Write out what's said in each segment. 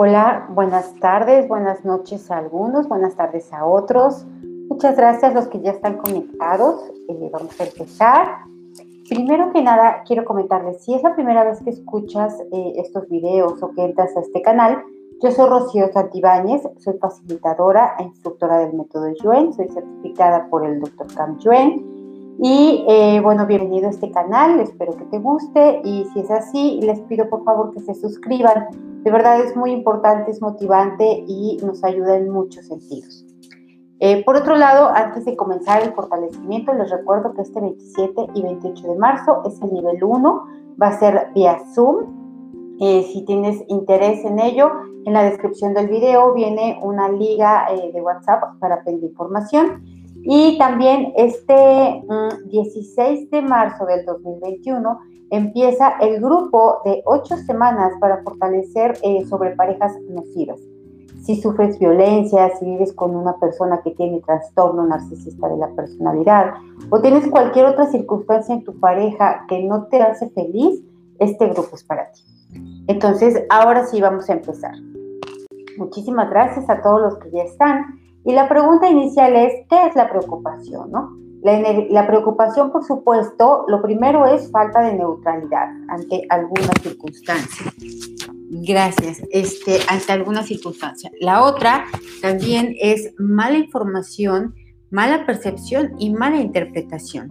Hola, buenas tardes, buenas noches a algunos, buenas tardes a otros. Muchas gracias a los que ya están conectados. Eh, vamos a empezar. Primero que nada, quiero comentarles, si es la primera vez que escuchas eh, estos videos o que entras a este canal, yo soy Rocío Santibáñez, soy facilitadora e instructora del método Yuen, soy certificada por el Dr. Cam Yuen. Y eh, bueno, bienvenido a este canal, espero que te guste y si es así, les pido por favor que se suscriban. De verdad es muy importante, es motivante y nos ayuda en muchos sentidos. Eh, por otro lado, antes de comenzar el fortalecimiento, les recuerdo que este 27 y 28 de marzo es el nivel 1, va a ser vía Zoom. Eh, si tienes interés en ello, en la descripción del video viene una liga eh, de WhatsApp para pedir información. Y también este 16 mm, de marzo del 2021 empieza el grupo de ocho semanas para fortalecer eh, sobre parejas nocivas. Si sufres violencia, si vives con una persona que tiene trastorno narcisista de la personalidad o tienes cualquier otra circunstancia en tu pareja que no te hace feliz, este grupo es para ti. Entonces, ahora sí vamos a empezar. Muchísimas gracias a todos los que ya están. Y la pregunta inicial es, ¿qué es la preocupación? ¿no? La, preocupación, por supuesto, lo primero es falta de neutralidad ante alguna circunstancia. Gracias. Este, ante alguna circunstancia. La otra también es mala información, mala percepción y mala interpretación.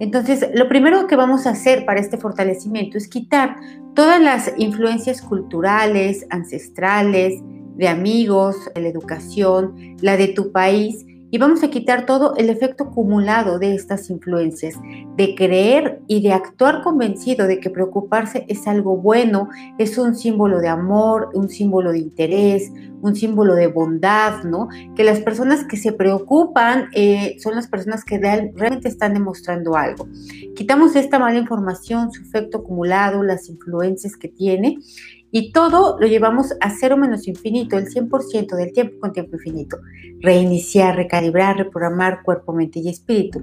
Entonces, lo primero que vamos a hacer para este fortalecimiento es quitar todas las influencias culturales, ancestrales, de amigos, la educación, la de tu país, y vamos a quitar todo el efecto acumulado de estas influencias, de creer y de actuar convencido de que preocuparse es algo bueno, es un símbolo de amor, un símbolo de interés, un símbolo de bondad, ¿no? Que las personas que se preocupan eh, son las personas que realmente están demostrando algo. Quitamos esta mala información, su efecto acumulado, las influencias que tiene y todo lo llevamos a cero menos infinito, el 100% del tiempo con tiempo infinito. Reiniciar, recalibrar, reprogramar cuerpo, mente y espíritu.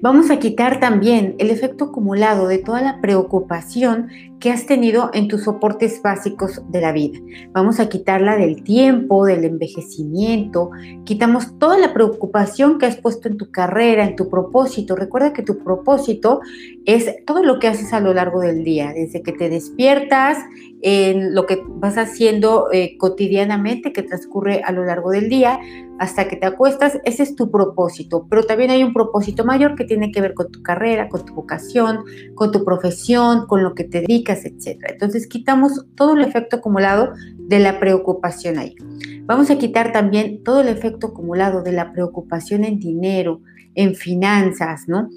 Vamos a quitar también el efecto acumulado de toda la preocupación que has tenido en tus soportes básicos de la vida. Vamos a quitarla del tiempo, del envejecimiento. Quitamos toda la preocupación que has puesto en tu carrera, en tu propósito. Recuerda que tu propósito es todo lo que haces a lo largo del día, desde que te despiertas, en lo que vas haciendo eh, cotidianamente, que transcurre a lo largo del día, hasta que te acuestas, ese es tu propósito. Pero también hay un propósito mayor que tiene que ver con tu carrera, con tu vocación, con tu profesión, con lo que te dedicas etcétera. Entonces quitamos todo el efecto acumulado de la preocupación ahí. Vamos a quitar también todo el efecto acumulado de la preocupación en dinero, en finanzas, ¿no?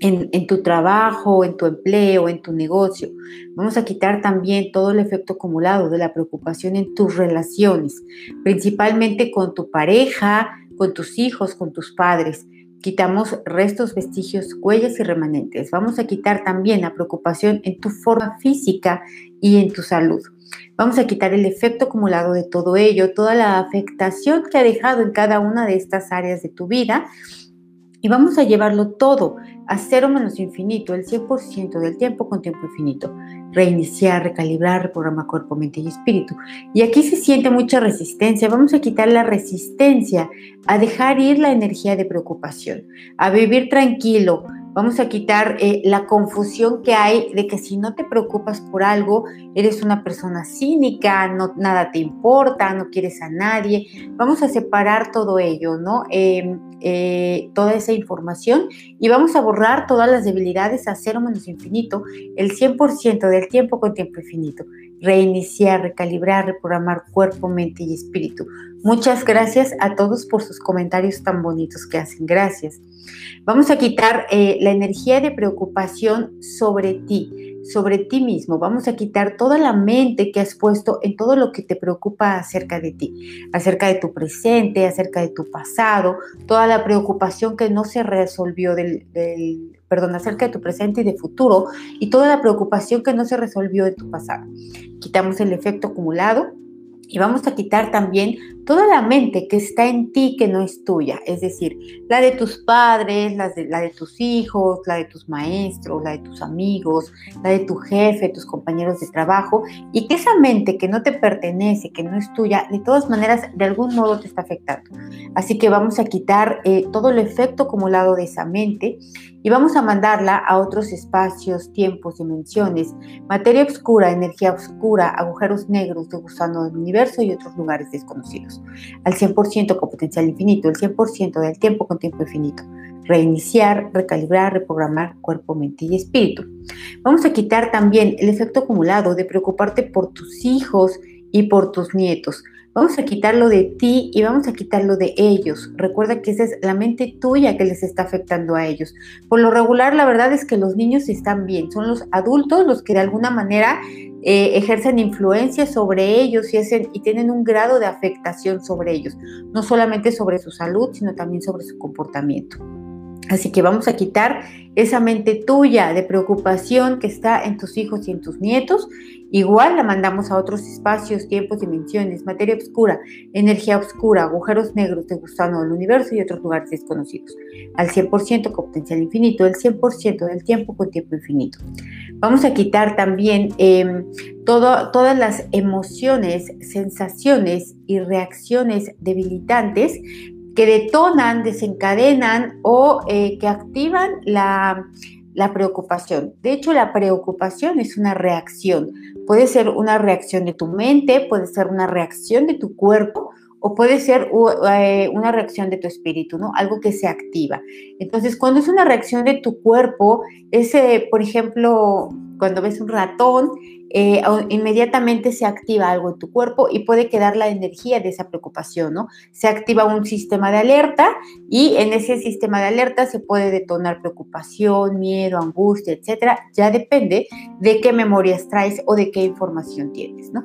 En, tu trabajo, en tu empleo, en tu negocio. Vamos a quitar también todo el efecto acumulado de la preocupación en tus relaciones, principalmente con tu pareja, con tus hijos, con tus padres. Quitamos restos, vestigios, huellas y remanentes. Vamos a quitar también la preocupación en tu forma física y en tu salud. Vamos a quitar el efecto acumulado de todo ello, toda la afectación que ha dejado en cada una de estas áreas de tu vida y vamos a llevarlo todo a cero menos infinito, el 100% del tiempo con tiempo infinito. Reiniciar, recalibrar, reprogramar cuerpo, mente y espíritu. Y aquí se siente mucha resistencia. Vamos a quitar la resistencia, a dejar ir la energía de preocupación, a vivir tranquilo, Vamos a quitar eh, la confusión que hay de que si no te preocupas por algo, eres una persona cínica, no, nada te importa, no quieres a nadie. Vamos a separar todo ello, ¿no? Em, eh, toda esa información y vamos a borrar todas las debilidades a cero menos infinito, el 100% del tiempo con tiempo infinito. Reiniciar, recalibrar, reprogramar cuerpo, mente y espíritu. Muchas gracias a todos por sus comentarios tan bonitos que hacen. Gracias. Vamos a quitar eh, la energía de preocupación sobre ti, sobre ti mismo. Vamos a quitar toda la mente que has puesto en todo lo que te preocupa acerca de ti, acerca de tu presente, acerca de tu pasado, toda la preocupación que no se resolvió del, del perdón, acerca de tu presente y de futuro y toda la preocupación que no se resolvió de tu pasado. Quitamos el efecto acumulado y vamos a quitar también toda la mente que está en ti que no es tuya, es decir, la de tus padres, la de, tus hijos, la de tus maestros, la de tus amigos, la de tu jefe, tus compañeros de trabajo, y que esa mente que no te pertenece, que no es tuya, de todas maneras, de algún modo te está afectando. Así que vamos a quitar eh, todo el efecto acumulado de esa mente y vamos a mandarla a otros espacios, tiempos, dimensiones, materia oscura, energía oscura, agujeros negros de gusano del universo y otros lugares desconocidos. Al 100% con potencial infinito, el 100% del tiempo con tiempo infinito. Reiniciar, recalibrar, reprogramar cuerpo, mente y espíritu. Vamos a quitar también el efecto acumulado de preocuparte por tus hijos y por tus nietos Vamos a quitarlo de ti y vamos a quitarlo de ellos. Recuerda que esa es la mente tuya que les está afectando a ellos. Por lo regular, la verdad es que los niños están bien. Son los adultos los que de alguna manera eh, ejercen influencia sobre ellos y, hacen, y tienen un grado de afectación sobre ellos. No solamente sobre su salud, sino también sobre su comportamiento. Así que vamos a quitar esa mente tuya de preocupación que está en tus hijos y en tus nietos. Igual la mandamos a otros espacios, tiempos, dimensiones, materia oscura, energía oscura, agujeros negros de gusano del universo y otros lugares desconocidos. Al 100% con potencial infinito, el 100% del tiempo con tiempo infinito. Vamos a quitar también em, todas las emociones, sensaciones y reacciones debilitantes que detonan, desencadenan o eh, que activan la, la preocupación. De hecho, la preocupación es una reacción. Puede ser una reacción de tu mente, puede ser una reacción de tu cuerpo o puede ser eh, una reacción de tu espíritu, ¿no? Algo que se activa. Entonces, cuando es una reacción de tu cuerpo, ese, por ejemplo, cuando ves un ratón, eh, inmediatamente se activa algo en tu cuerpo y puede quedar la energía de esa preocupación, ¿no? Se activa un sistema de alerta y en ese sistema de alerta se puede detonar preocupación, miedo, angustia, etcétera. Ya depende de qué memorias traes o de qué información tienes, ¿no?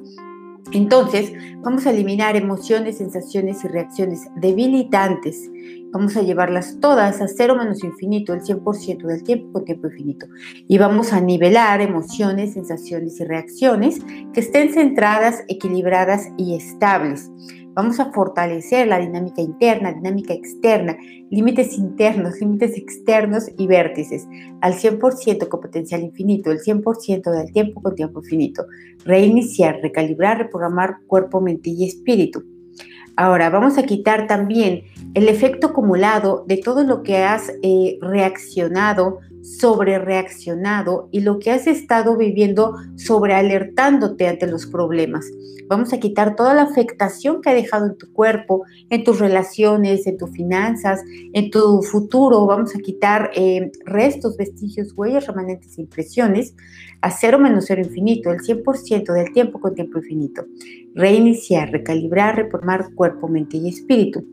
Entonces, vamos a eliminar emociones, sensaciones y reacciones debilitantes. Vamos a llevarlas todas a cero menos infinito, el 100% del tiempo con tiempo infinito. Y vamos a nivelar emociones, sensaciones y reacciones que estén centradas, equilibradas y estables. Vamos a fortalecer la dinámica interna, dinámica externa, límites internos, límites externos y vértices al 100% con potencial infinito, el 100% del tiempo con tiempo infinito. Reiniciar, recalibrar, reprogramar cuerpo, mente y espíritu. Ahora vamos a quitar también el efecto acumulado de todo lo que has eh, reaccionado sobre reaccionado y lo que has estado viviendo sobre alertándote ante los problemas. Vamos a quitar toda la afectación que ha dejado en tu cuerpo, en tus relaciones, en tus finanzas, en tu futuro. Vamos a quitar eh, restos, vestigios, huellas, remanentes impresiones a cero menos cero infinito, el 100% del tiempo con tiempo infinito. Reiniciar, recalibrar, reformar cuerpo, mente y espíritu.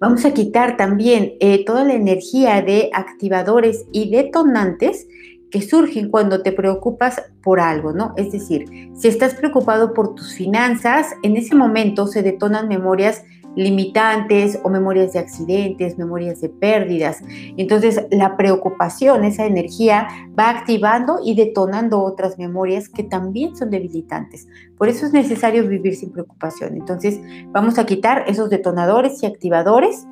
Vamos a quitar también eh, toda la energía de activadores y detonantes que surgen cuando te preocupas por algo, ¿no? Es decir, si estás preocupado por tus finanzas, en ese momento se detonan memorias limitantes o memorias de accidentes, memorias de pérdidas. Entonces, la preocupación, esa energía, va activando y detonando otras memorias que también son debilitantes. Por eso es necesario vivir sin preocupación. Entonces, vamos a quitar esos detonadores y activadores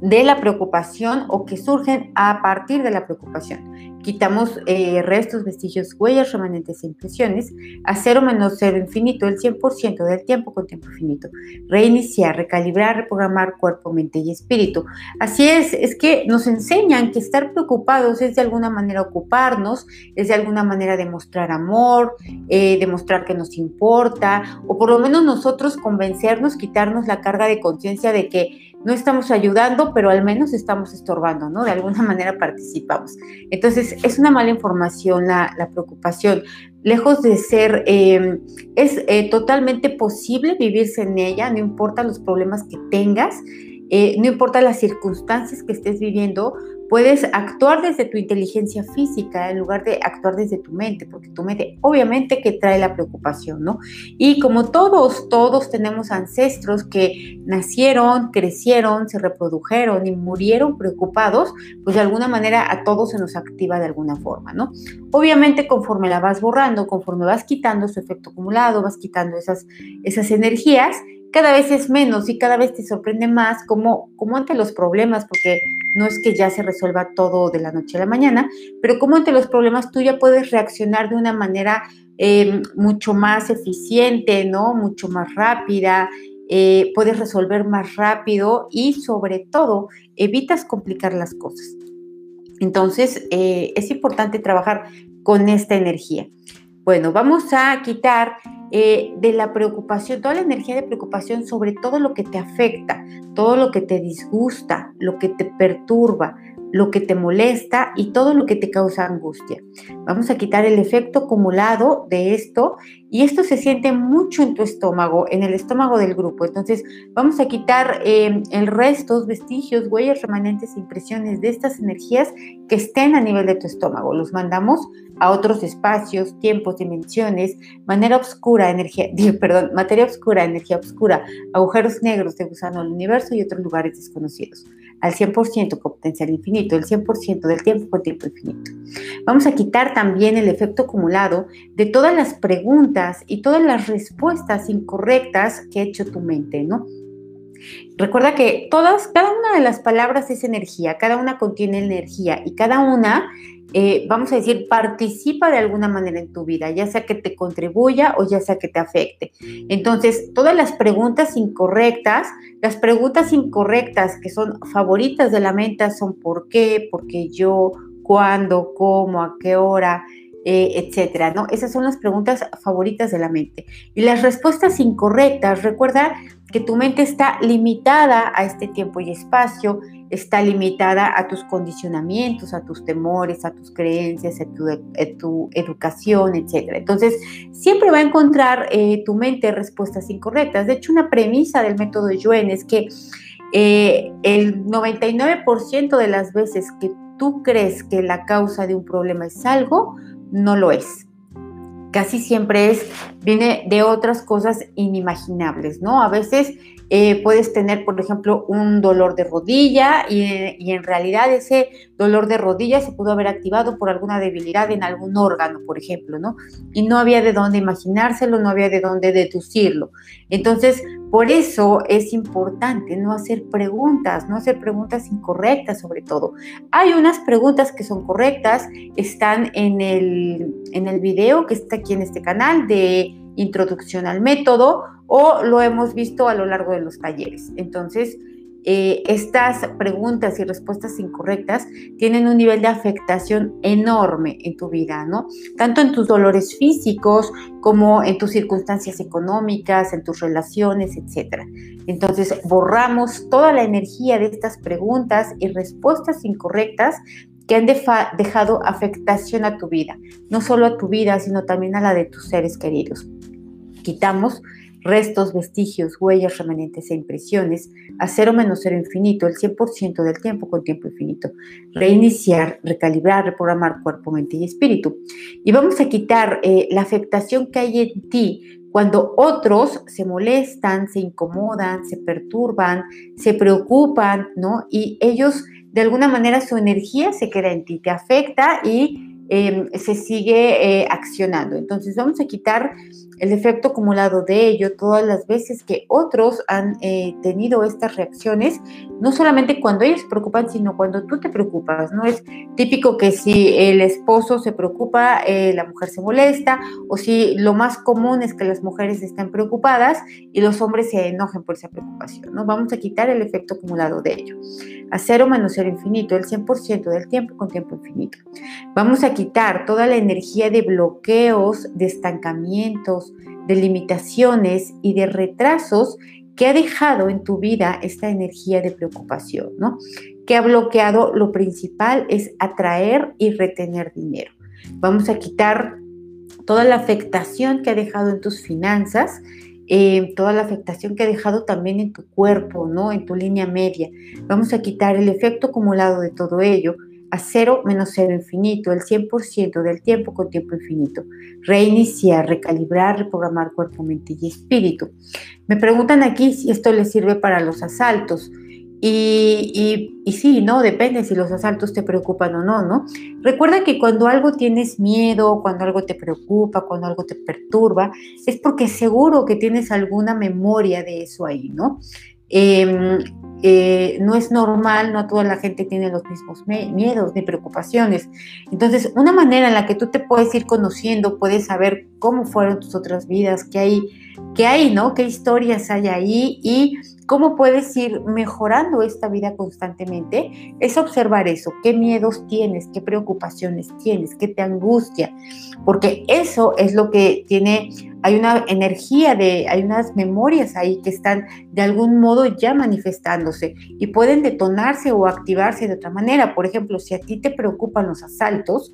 de la preocupación o que surgen a partir de la preocupación. Quitamos eh, restos, vestigios, huellas, remanentes e impresiones a cero menos cero infinito, el 100% del tiempo con tiempo infinito. Reiniciar, recalibrar, reprogramar cuerpo, mente y espíritu. Así es, es que nos enseñan que estar preocupados es de alguna manera ocuparnos, es de alguna manera demostrar amor, eh, demostrar que nos importa, o por lo menos nosotros convencernos, quitarnos la carga de conciencia de que no estamos ayudando, pero al menos estamos estorbando, ¿no? De alguna manera participamos. Entonces, es una mala información la, preocupación. Lejos de ser, em, es eh, totalmente posible vivirse en ella, no importa los problemas que tengas, eh, no importa las circunstancias que estés viviendo, puedes actuar desde tu inteligencia física en lugar de actuar desde tu mente, porque tu mente obviamente que trae la preocupación, ¿no? Y como todos, todos tenemos ancestros que nacieron, crecieron, se reprodujeron y murieron preocupados, pues de alguna manera a todos se nos activa de alguna forma, ¿no? Obviamente conforme la vas borrando, conforme vas quitando su efecto acumulado, vas quitando esas, esas energías, cada vez es menos y cada vez te sorprende más como, como ante los problemas, porque no es que ya se resuelva todo de la noche a la mañana, pero como ante los problemas tú ya puedes reaccionar de una manera eh, mucho más eficiente, ¿no? Mucho más rápida, eh, puedes resolver más rápido y sobre todo evitas complicar las cosas. Entonces, eh, es importante trabajar con esta energía. Bueno, vamos a quitar eh, de la preocupación, toda la energía de preocupación sobre todo lo que te afecta, todo lo que te disgusta, lo que te perturba, lo que te molesta y todo lo que te causa angustia. Vamos a quitar el efecto acumulado de esto y esto se siente mucho en tu estómago, en el estómago del grupo. Entonces vamos a quitar eh, el restos, vestigios, huellas remanentes, impresiones de estas energías que estén a nivel de tu estómago. Los mandamos a otros espacios, tiempos, dimensiones, manera oscura, energía, perdón, materia oscura, energía oscura, agujeros negros de gusano del universo y otros lugares desconocidos al 100% con potencial infinito, el 100% del tiempo con tiempo infinito. Vamos a quitar también el efecto acumulado de todas las preguntas y todas las respuestas incorrectas que ha hecho tu mente, ¿no? Recuerda que todas, cada una de las palabras es energía, cada una contiene energía y cada una eh, vamos a decir, participa de alguna manera en tu vida, ya sea que te contribuya o ya sea que te afecte. Entonces, todas las preguntas incorrectas, las preguntas incorrectas que son favoritas de la mente son por qué, por qué yo, cuándo, cómo, a qué hora, eh, etcétera, ¿no? Esas son las preguntas favoritas de la mente. Y las respuestas incorrectas, recuerda que tu mente está limitada a este tiempo y espacio, está limitada a tus condicionamientos, a tus temores, a tus creencias, a tu, educación, etc. Entonces, siempre va a encontrar eh, tu mente respuestas incorrectas. De hecho, una premisa del método Yuen es que eh, el 99% de las veces que tú crees que la causa de un problema es algo, no lo es casi siempre es, viene de otras cosas inimaginables, ¿no? A veces eh, puedes tener, por ejemplo, un dolor de rodilla y, y, en realidad ese dolor de rodilla se pudo haber activado por alguna debilidad en algún órgano, por ejemplo, ¿no? Y no había de dónde imaginárselo, no había de dónde deducirlo. Entonces, por eso es importante no hacer preguntas, no hacer preguntas incorrectas sobre todo. Hay unas preguntas que son correctas, están en el, en el video que está aquí en este canal de introducción al método o lo hemos visto a lo largo de los talleres. Entonces, eh, estas preguntas y respuestas incorrectas tienen un nivel de afectación enorme en tu vida, ¿no? Tanto en tus dolores físicos como en tus circunstancias económicas, en tus relaciones, etc. Entonces, borramos toda la energía de estas preguntas y respuestas incorrectas que han dejado afectación a tu vida, no solo a tu vida, sino también a la de tus seres queridos. Quitamos restos, vestigios, huellas remanentes e impresiones, a cero menos cero infinito, el 100% del tiempo con tiempo infinito. Reiniciar, recalibrar, reprogramar cuerpo, mente y espíritu. Y vamos a quitar eh, la afectación que hay en ti cuando otros se molestan, se incomodan, se perturban, se preocupan, ¿no? Y ellos, de alguna manera, su energía se queda en ti, te afecta y Em, se sigue eh, accionando. Entonces vamos a quitar el efecto acumulado de ello todas las veces que otros han eh, tenido estas reacciones, no solamente cuando ellos se preocupan, sino cuando tú te preocupas. No es típico que si el esposo se preocupa, eh, la mujer se molesta, o si lo más común es que las mujeres estén preocupadas y los hombres se enojen por esa preocupación. ¿no? Vamos a quitar el efecto acumulado de ello. A cero menos cero infinito, el 100% del tiempo con tiempo infinito. Vamos a quitar toda la energía de bloqueos, de estancamientos, de limitaciones y de retrasos que ha dejado en tu vida esta energía de preocupación, ¿no? Que ha bloqueado lo principal es atraer y retener dinero. Vamos a quitar toda la afectación que ha dejado en tus finanzas, eh, toda la afectación que ha dejado también en tu cuerpo, ¿no? En tu línea media. Vamos a quitar el efecto acumulado de todo ello a cero menos cero infinito, el 100% del tiempo con tiempo infinito. Reiniciar, recalibrar, reprogramar cuerpo, mente y espíritu. Me preguntan aquí si esto les sirve para los asaltos. Y, y, sí, ¿no? Depende si los asaltos te preocupan o no, ¿no? Recuerda que cuando algo tienes miedo, cuando algo te preocupa, cuando algo te perturba, es porque seguro que tienes alguna memoria de eso ahí, ¿no? Em, eh, no es normal, no toda la gente tiene los mismos miedos ni preocupaciones. Entonces, una manera en la que tú te puedes ir conociendo, puedes saber cómo fueron tus otras vidas, qué hay, qué hay, ¿no? ¿Qué historias hay ahí? Y cómo puedes ir mejorando esta vida constantemente, es observar eso, qué miedos tienes, qué preocupaciones tienes, qué te angustia, porque eso es lo que tiene, hay una energía de, hay unas memorias ahí que están de algún modo ya manifestándose y pueden detonarse o activarse de otra manera. Por ejemplo, si a ti te preocupan los asaltos,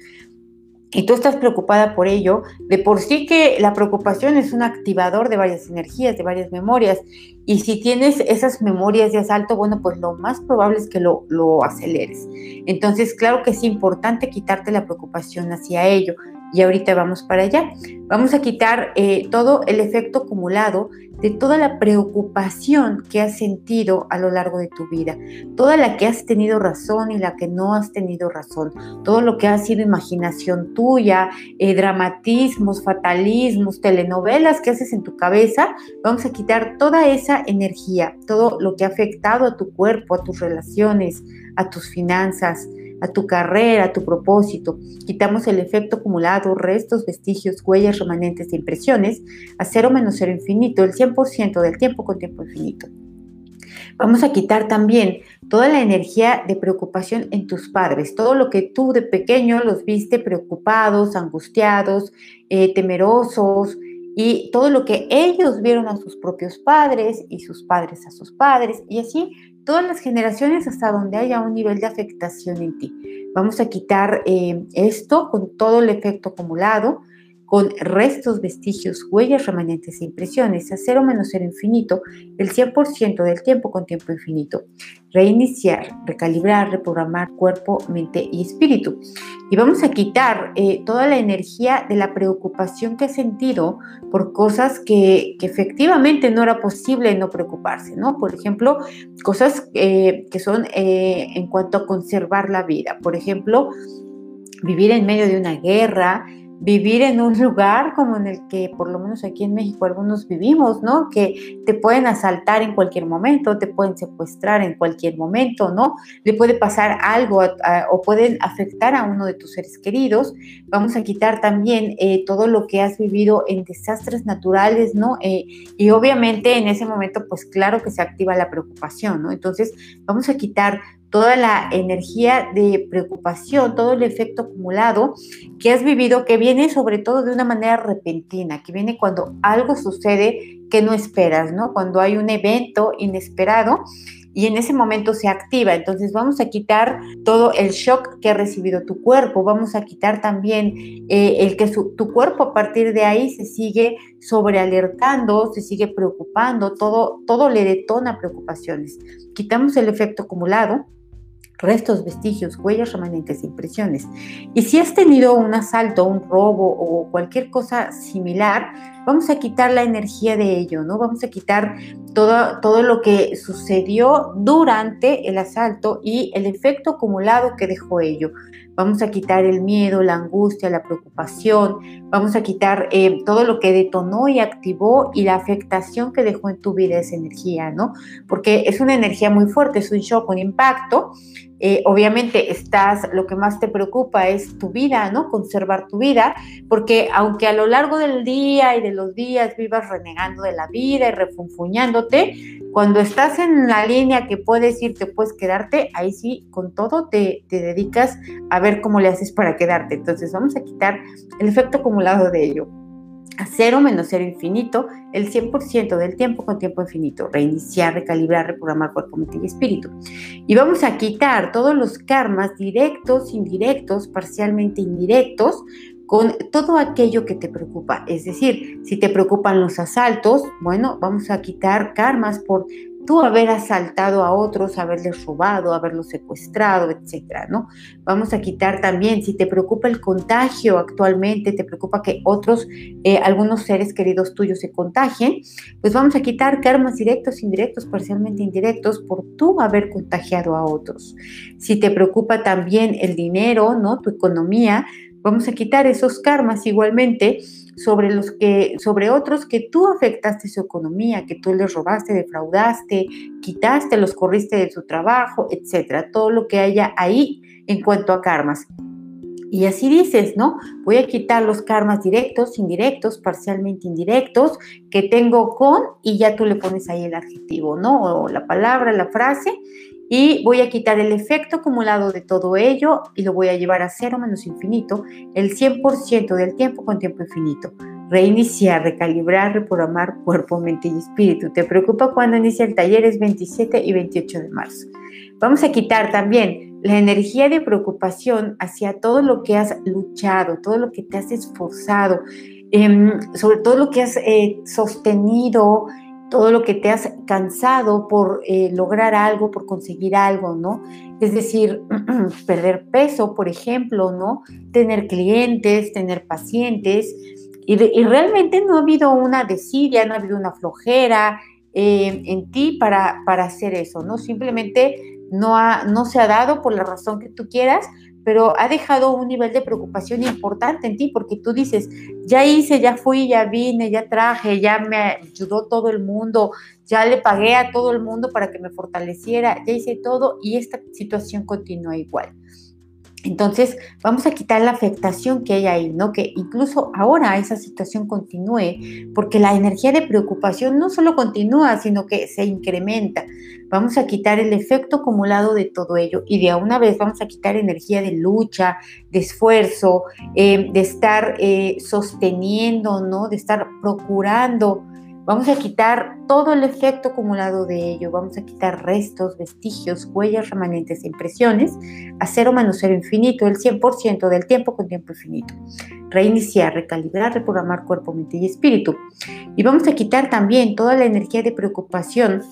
y tú estás preocupada por ello, de por sí que la preocupación es un activador de varias energías, de varias memorias, y si tienes esas memorias de asalto, bueno, pues lo más probable es que lo, lo aceleres. Entonces, claro que es importante quitarte la preocupación hacia ello y ahorita vamos para allá. Vamos a quitar eh, todo el efecto acumulado de toda la preocupación que has sentido a lo largo de tu vida, toda la que has tenido razón y la que no has tenido razón, todo lo que ha sido imaginación tuya, eh, dramatismos, fatalismos, telenovelas que haces en tu cabeza, vamos a quitar toda esa energía, todo lo que ha afectado a tu cuerpo, a tus relaciones, a tus finanzas, a tu carrera, a tu propósito. Quitamos el efecto acumulado, restos, vestigios, huellas, remanentes e impresiones a cero menos cero infinito, el 100% del tiempo con tiempo infinito. Vamos a quitar también toda la energía de preocupación en tus padres, todo lo que tú de pequeño los viste preocupados, angustiados, eh, temerosos, y todo lo que ellos vieron a sus propios padres y sus padres a sus padres, y así todas las generaciones hasta donde haya un nivel de afectación en ti. Vamos a quitar eh, esto con todo el efecto acumulado con restos, vestigios, huellas remanentes e impresiones a cero menos cero infinito el 100% del tiempo con tiempo infinito. Reiniciar, recalibrar, reprogramar cuerpo, mente y espíritu. Y vamos a quitar eh, toda la energía de la preocupación que has sentido por cosas que, efectivamente no era posible no preocuparse, ¿no? Por ejemplo, cosas eh, que son eh, en cuanto a conservar la vida. Por ejemplo, vivir en medio de una guerra, vivir en un lugar como en el que por lo menos aquí en México algunos vivimos, ¿no? Que te pueden asaltar en cualquier momento, te pueden secuestrar en cualquier momento, ¿no? Le puede pasar algo o pueden afectar a uno de tus seres queridos. Vamos a quitar también eh, todo lo que has vivido en desastres naturales, ¿no? Eh, y obviamente en ese momento, pues claro que se activa la preocupación, ¿no? Entonces vamos a quitar toda la energía de preocupación, todo el efecto acumulado que has vivido, que viene sobre todo de una manera repentina, que viene cuando algo sucede que no esperas, ¿no? Cuando hay un evento inesperado y en ese momento se activa. Entonces vamos a quitar todo el shock que ha recibido tu cuerpo, vamos a quitar también eh, el que tu cuerpo a partir de ahí se sigue sobrealertando, se sigue preocupando, todo, todo le detona preocupaciones. Quitamos el efecto acumulado restos, vestigios, huellas remanentes, impresiones. Y si has tenido un asalto, un robo o cualquier cosa similar, vamos a quitar la energía de ello, ¿no? Vamos a quitar todo, todo lo que sucedió durante el asalto y el efecto acumulado que dejó ello. Vamos a quitar el miedo, la angustia, la preocupación, vamos a quitar eh, todo lo que detonó y activó y la afectación que dejó en tu vida esa energía, ¿no? Porque es una energía muy fuerte, es un shock, un impacto eh, obviamente estás, lo que más te preocupa es tu vida, ¿no? Conservar tu vida, porque aunque a lo largo del día y de los días vivas renegando de la vida y refunfuñándote, cuando estás en la línea que puedes irte, puedes quedarte, ahí sí, con todo te, te dedicas a ver cómo le haces para quedarte. Entonces vamos a quitar el efecto acumulado de ello a cero menos cero infinito el 100% del tiempo con tiempo infinito. Reiniciar, recalibrar, reprogramar cuerpo, mente y espíritu. Y vamos a quitar todos los karmas directos, indirectos, parcialmente indirectos, con todo aquello que te preocupa. Es decir, si te preocupan los asaltos, bueno, vamos a quitar karmas por tú haber asaltado a otros, haberles robado, haberlos secuestrado, etcétera, ¿no? Vamos a quitar también, si te preocupa el contagio actualmente, te preocupa que otros, eh, algunos seres queridos tuyos se contagien, pues vamos a quitar karmas directos, indirectos, parcialmente indirectos, por tú haber contagiado a otros. Si te preocupa también el dinero, ¿no? Tu economía, vamos a quitar esos karmas igualmente sobre los que sobre otros que tú afectaste su economía, que tú les robaste, defraudaste, quitaste, los corriste de su trabajo, etcétera, todo lo que haya ahí en cuanto a karmas. Y así dices, ¿no? Voy a quitar los karmas directos, indirectos, parcialmente indirectos que tengo con y ya tú le pones ahí el adjetivo, ¿no? O la palabra, la frase y voy a quitar el efecto acumulado de todo ello y lo voy a llevar a cero menos infinito el 100% del tiempo con tiempo infinito. Reiniciar, recalibrar, reprogramar cuerpo, mente y espíritu. ¿Te preocupa cuando inicia el taller? Es 27 y 28 de marzo. Vamos a quitar también la energía de preocupación hacia todo lo que has luchado, todo lo que te has esforzado, em, sobre todo lo que has eh, sostenido, todo lo que te has cansado por eh, lograr algo, por conseguir algo, ¿no? Es decir, perder peso, por ejemplo, ¿no? Tener clientes, tener pacientes. Y, realmente no ha habido una desidia, no ha habido una flojera eh, en ti para, para hacer eso, ¿no? Simplemente no, ha, no se ha dado por la razón que tú quieras, pero ha dejado un nivel de preocupación importante en ti, porque tú dices, ya hice, ya fui, ya vine, ya traje, ya me ayudó todo el mundo, ya le pagué a todo el mundo para que me fortaleciera, ya hice todo y esta situación continúa igual. Entonces, vamos a quitar la afectación que hay ahí, ¿no? Que incluso ahora esa situación continúe, porque la energía de preocupación no solo continúa, sino que se incrementa. Vamos a quitar el efecto acumulado de todo ello y de una vez vamos a quitar energía de lucha, de esfuerzo, eh, de estar eh, sosteniendo, ¿no? De estar procurando Vamos a quitar todo el efecto acumulado de ello, vamos a quitar restos, vestigios, huellas remanentes e impresiones a cero menos cero infinito, el 100% del tiempo con tiempo infinito. Reiniciar, recalibrar, reprogramar cuerpo, mente y espíritu. Y vamos a quitar también toda la energía de preocupación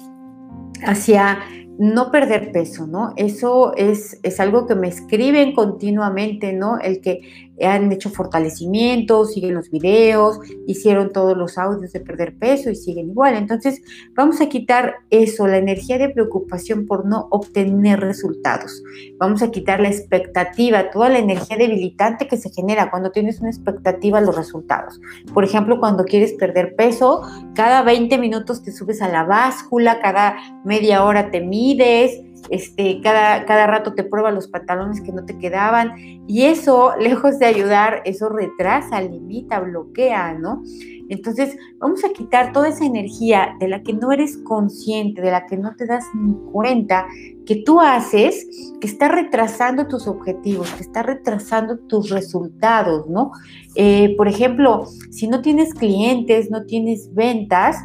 hacia no perder peso, ¿no? Eso es, es, algo que me escriben continuamente, ¿no? El que han hecho fortalecimientos, siguen los videos, hicieron todos los audios de perder peso y siguen igual. Entonces, vamos a quitar eso, la energía de preocupación por no obtener resultados. Vamos a quitar la expectativa, toda la energía debilitante que se genera cuando tienes una expectativa a los resultados. Por ejemplo, cuando quieres perder peso, cada 20 minutos te subes a la báscula, cada media hora te mides, este, cada, cada rato te prueba los pantalones que no te quedaban y eso, lejos de ayudar, eso retrasa, limita, bloquea, ¿no? Entonces, vamos a quitar toda esa energía de la que no eres consciente, de la que no te das ni cuenta, que tú haces, que está retrasando tus objetivos, que está retrasando tus resultados, ¿no? Eh, por ejemplo, si no tienes clientes, no tienes ventas,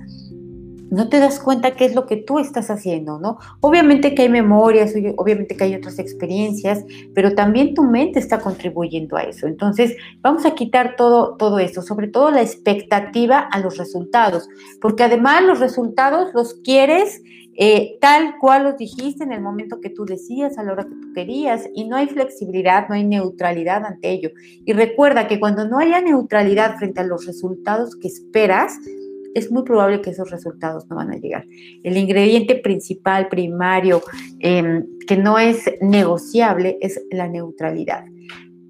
no te das cuenta qué es lo que tú estás haciendo, ¿no? Obviamente que hay memorias, obviamente que hay otras experiencias, pero también tu mente está contribuyendo a eso. Entonces, vamos a quitar todo, todo eso, sobre todo la expectativa a los resultados, porque además los resultados los quieres eh, tal cual los dijiste en el momento que tú decías, a la hora que tú querías, y no hay flexibilidad, no hay neutralidad ante ello. Y recuerda que cuando no haya neutralidad frente a los resultados que esperas, es muy probable que esos resultados no van a llegar. El ingrediente principal, primario, em, que no es negociable, es la neutralidad.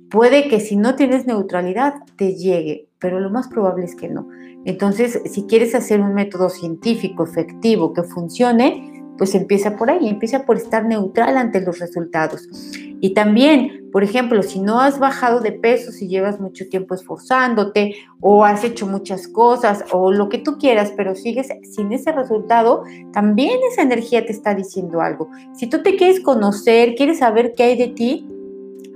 Puede que si no tienes neutralidad te llegue, pero lo más probable es que no. Entonces, si quieres hacer un método científico efectivo que funcione, pues empieza por ahí, empieza por estar neutral ante los resultados. Y también, por ejemplo, si no has bajado de peso, si llevas mucho tiempo esforzándote o has hecho muchas cosas o lo que tú quieras, pero sigues sin ese resultado, también esa energía te está diciendo algo. Si tú te quieres conocer, quieres saber qué hay de ti,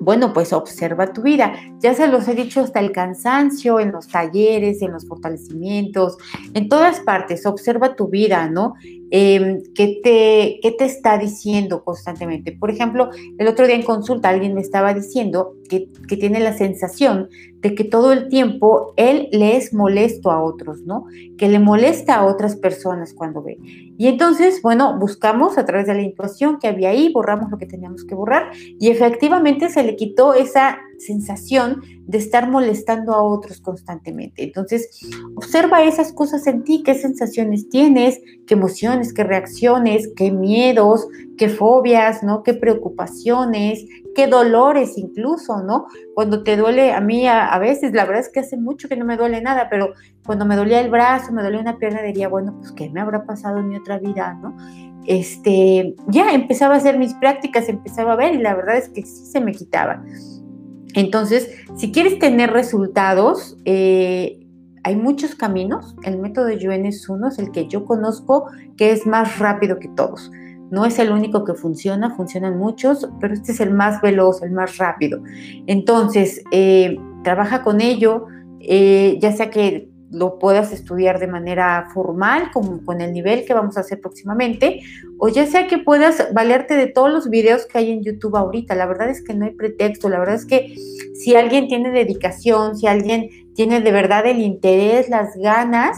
bueno, pues observa tu vida. Ya se los he dicho hasta el cansancio, en los talleres, en los fortalecimientos, en todas partes. Observa tu vida, ¿no? Em, ¿qué, te, ¿Qué te está diciendo constantemente? Por ejemplo, el otro día en consulta alguien me estaba diciendo que, que tiene la sensación de que todo el tiempo él le es molesto a otros, ¿no? Que le molesta a otras personas cuando ve. Y entonces, bueno, buscamos a través de la intuición que había ahí, borramos lo que teníamos que borrar y efectivamente se le quitó esa sensación de estar molestando a otros constantemente. Entonces, observa esas cosas en ti, qué sensaciones tienes, qué emociones, qué reacciones, qué miedos, qué fobias, ¿no? Qué preocupaciones, qué dolores incluso, ¿no? Cuando te duele, a mí a, veces, la verdad es que hace mucho que no me duele nada, pero cuando me dolía el brazo, me dolía una pierna, diría, bueno, pues qué me habrá pasado en mi otra vida, ¿no? Este, ya empezaba a hacer mis prácticas, empezaba a ver y la verdad es que sí se me quitaba. Entonces, si quieres tener resultados, eh, hay muchos caminos. El método de Yuen es uno, es el que yo conozco, que es más rápido que todos. No es el único que funciona, funcionan muchos, pero este es el más veloz, el más rápido. Entonces, eh, trabaja con ello, eh, ya sea que lo puedas estudiar de manera formal, como con el nivel que vamos a hacer próximamente, o ya sea que puedas valerte de todos los videos que hay en YouTube ahorita. La verdad es que no hay pretexto, la verdad es que si alguien tiene dedicación, si alguien tiene de verdad el interés, las ganas,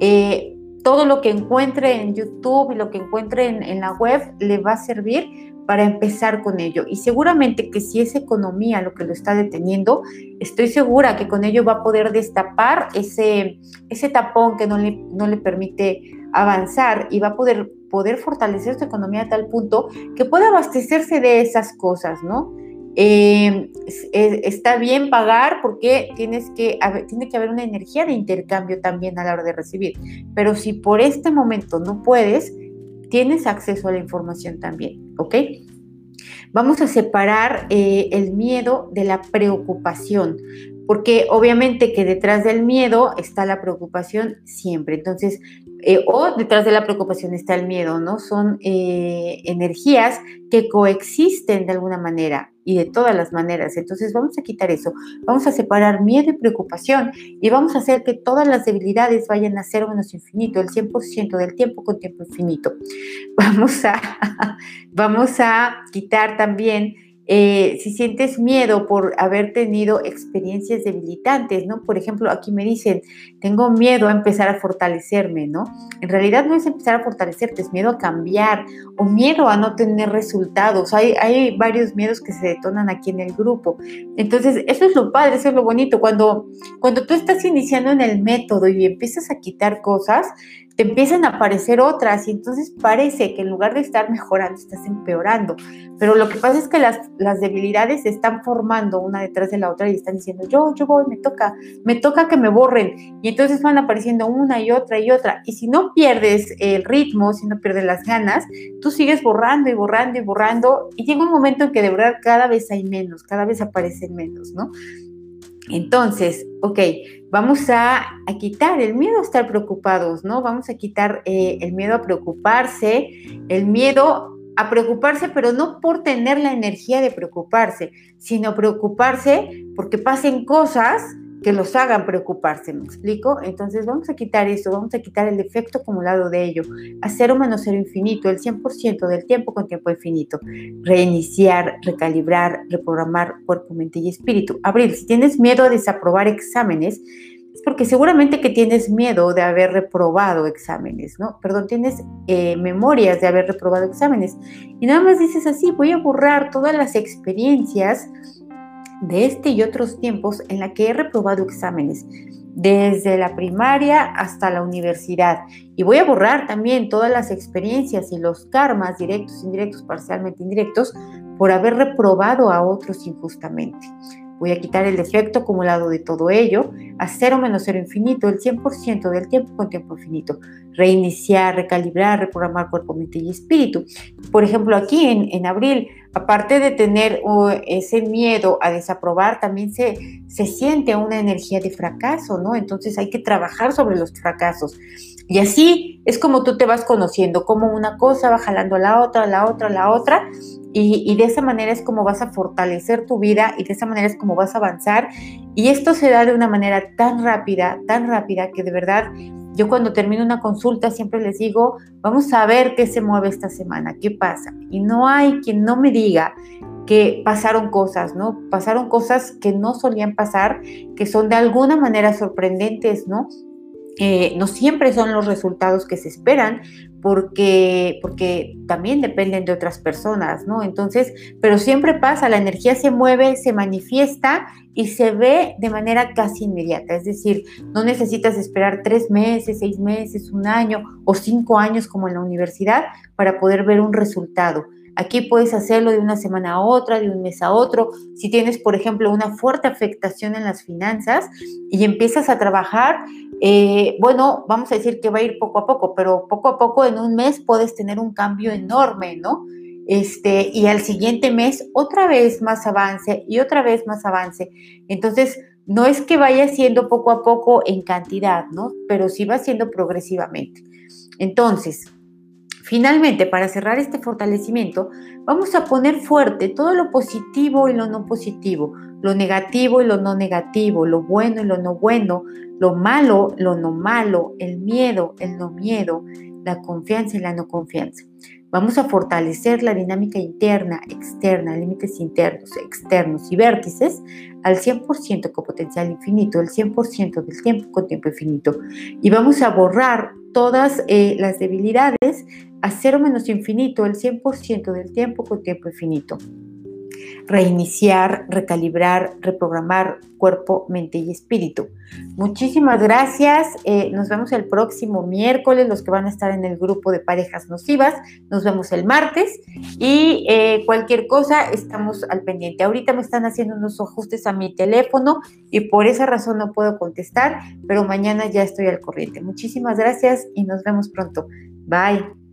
eh, todo lo que encuentre en YouTube y lo que encuentre en, la web le va a servir para empezar con ello. Y seguramente que si es economía lo que lo está deteniendo, estoy segura que con ello va a poder destapar ese, ese tapón que no le, no le permite avanzar y va a poder, poder fortalecer su economía a tal punto que pueda abastecerse de esas cosas, ¿no? Eh, está bien pagar porque tienes que, tiene que haber una energía de intercambio también a la hora de recibir. Pero si por este momento no puedes, tienes acceso a la información también, ¿ok? Vamos a separar eh, el miedo de la preocupación, porque obviamente que detrás del miedo está la preocupación siempre. Entonces, eh, o detrás de la preocupación está el miedo, ¿no? Son eh, energías que coexisten de alguna manera y de todas las maneras. Entonces vamos a quitar eso, vamos a separar miedo y preocupación y vamos a hacer que todas las debilidades vayan a cero menos infinito, el 100% del tiempo con tiempo infinito. Vamos a, vamos a quitar también eh, si sientes miedo por haber tenido experiencias debilitantes, ¿no? Por ejemplo, aquí me dicen, tengo miedo a empezar a fortalecerme, ¿no? En realidad no es empezar a fortalecerte, es miedo a cambiar o miedo a no tener resultados. Hay, hay varios miedos que se detonan aquí en el grupo. Entonces, eso es lo padre, eso es lo bonito. Cuando, cuando tú estás iniciando en el método y empiezas a quitar cosas, empiezan a aparecer otras y entonces parece que en lugar de estar mejorando, estás empeorando. Pero lo que pasa es que las, las debilidades se están formando una detrás de la otra y están diciendo, yo, yo voy, me toca, me toca que me borren. Y entonces van apareciendo una y otra y otra. Y si no pierdes el ritmo, si no pierdes las ganas, tú sigues borrando y borrando y borrando. Y llega un momento en que de verdad cada vez hay menos, cada vez aparecen menos, ¿no? Entonces, ok, vamos a, quitar el miedo a estar preocupados, ¿no? Vamos a quitar eh, el miedo a preocuparse, el miedo a preocuparse, pero no por tener la energía de preocuparse, sino preocuparse porque pasen cosas que los hagan preocuparse, ¿me explico? Entonces vamos a quitar eso, vamos a quitar el efecto acumulado de ello, a cero menos cero infinito, el 100% del tiempo con tiempo infinito, reiniciar, recalibrar, reprogramar cuerpo, mente y espíritu. Abril, si tienes miedo a desaprobar exámenes, es porque seguramente que tienes miedo de haber reprobado exámenes, ¿no? Perdón, tienes eh, memorias de haber reprobado exámenes. Y nada más dices así, voy a borrar todas las experiencias de este y otros tiempos en la que he reprobado exámenes, desde la primaria hasta la universidad. Y voy a borrar también todas las experiencias y los karmas, directos, indirectos, parcialmente indirectos, por haber reprobado a otros injustamente. Voy a quitar el defecto acumulado de todo ello a cero menos cero infinito, el 100% del tiempo con tiempo infinito. Reiniciar, recalibrar, reprogramar cuerpo, mente y espíritu. Por ejemplo, aquí en, en abril, aparte de tener ese miedo a desaprobar, también se, se siente una energía de fracaso, ¿no? Entonces hay que trabajar sobre los fracasos. Y así es como tú te vas conociendo, como una cosa va jalando a la otra, la otra, la otra, y, de esa manera es como vas a fortalecer tu vida y de esa manera es como vas a avanzar. Y esto se da de una manera tan rápida, tan rápida que de verdad Yo cuando termino una consulta siempre les digo, vamos a ver qué se mueve esta semana, qué pasa. Y no hay quien no me diga que pasaron cosas, ¿no? Pasaron cosas que no solían pasar, que son de alguna manera sorprendentes, ¿no? Eh, no siempre son los resultados que se esperan porque, porque también dependen de otras personas, ¿no? Entonces, pero siempre pasa, la energía se mueve, se manifiesta y se ve de manera casi inmediata. Es decir, no necesitas esperar tres meses, seis meses, un año o cinco años como en la universidad para poder ver un resultado. Aquí puedes hacerlo de una semana a otra, de un mes a otro. Si tienes, por ejemplo, una fuerte afectación en las finanzas y empiezas a trabajar, eh, bueno, vamos a decir que va a ir poco a poco, pero poco a poco en un mes puedes tener un cambio enorme, ¿no? Este, y al siguiente mes otra vez más avance y otra vez más avance. Entonces, no es que vaya siendo poco a poco en cantidad, ¿no? Pero sí va siendo progresivamente. Entonces, Finalmente, para cerrar este fortalecimiento, vamos a poner fuerte todo lo positivo y lo no positivo, lo negativo y lo no negativo, lo bueno y lo no bueno, lo malo, lo no malo, el miedo, el no miedo, la confianza y la no confianza. Vamos a fortalecer la dinámica interna, externa, límites internos, externos y vértices al 100% con potencial infinito, el 100% del tiempo con tiempo infinito. Y vamos a borrar todas eh, las debilidades a cero menos infinito, el 100% del tiempo con tiempo infinito reiniciar, recalibrar, reprogramar cuerpo, mente y espíritu. Muchísimas gracias. Eh, nos vemos el próximo miércoles, los que van a estar en el grupo de parejas nocivas. Nos vemos el martes y eh, cualquier cosa estamos al pendiente. Ahorita me están haciendo unos ajustes a mi teléfono y por esa razón no puedo contestar, pero mañana ya estoy al corriente. Muchísimas gracias y nos vemos pronto. Bye.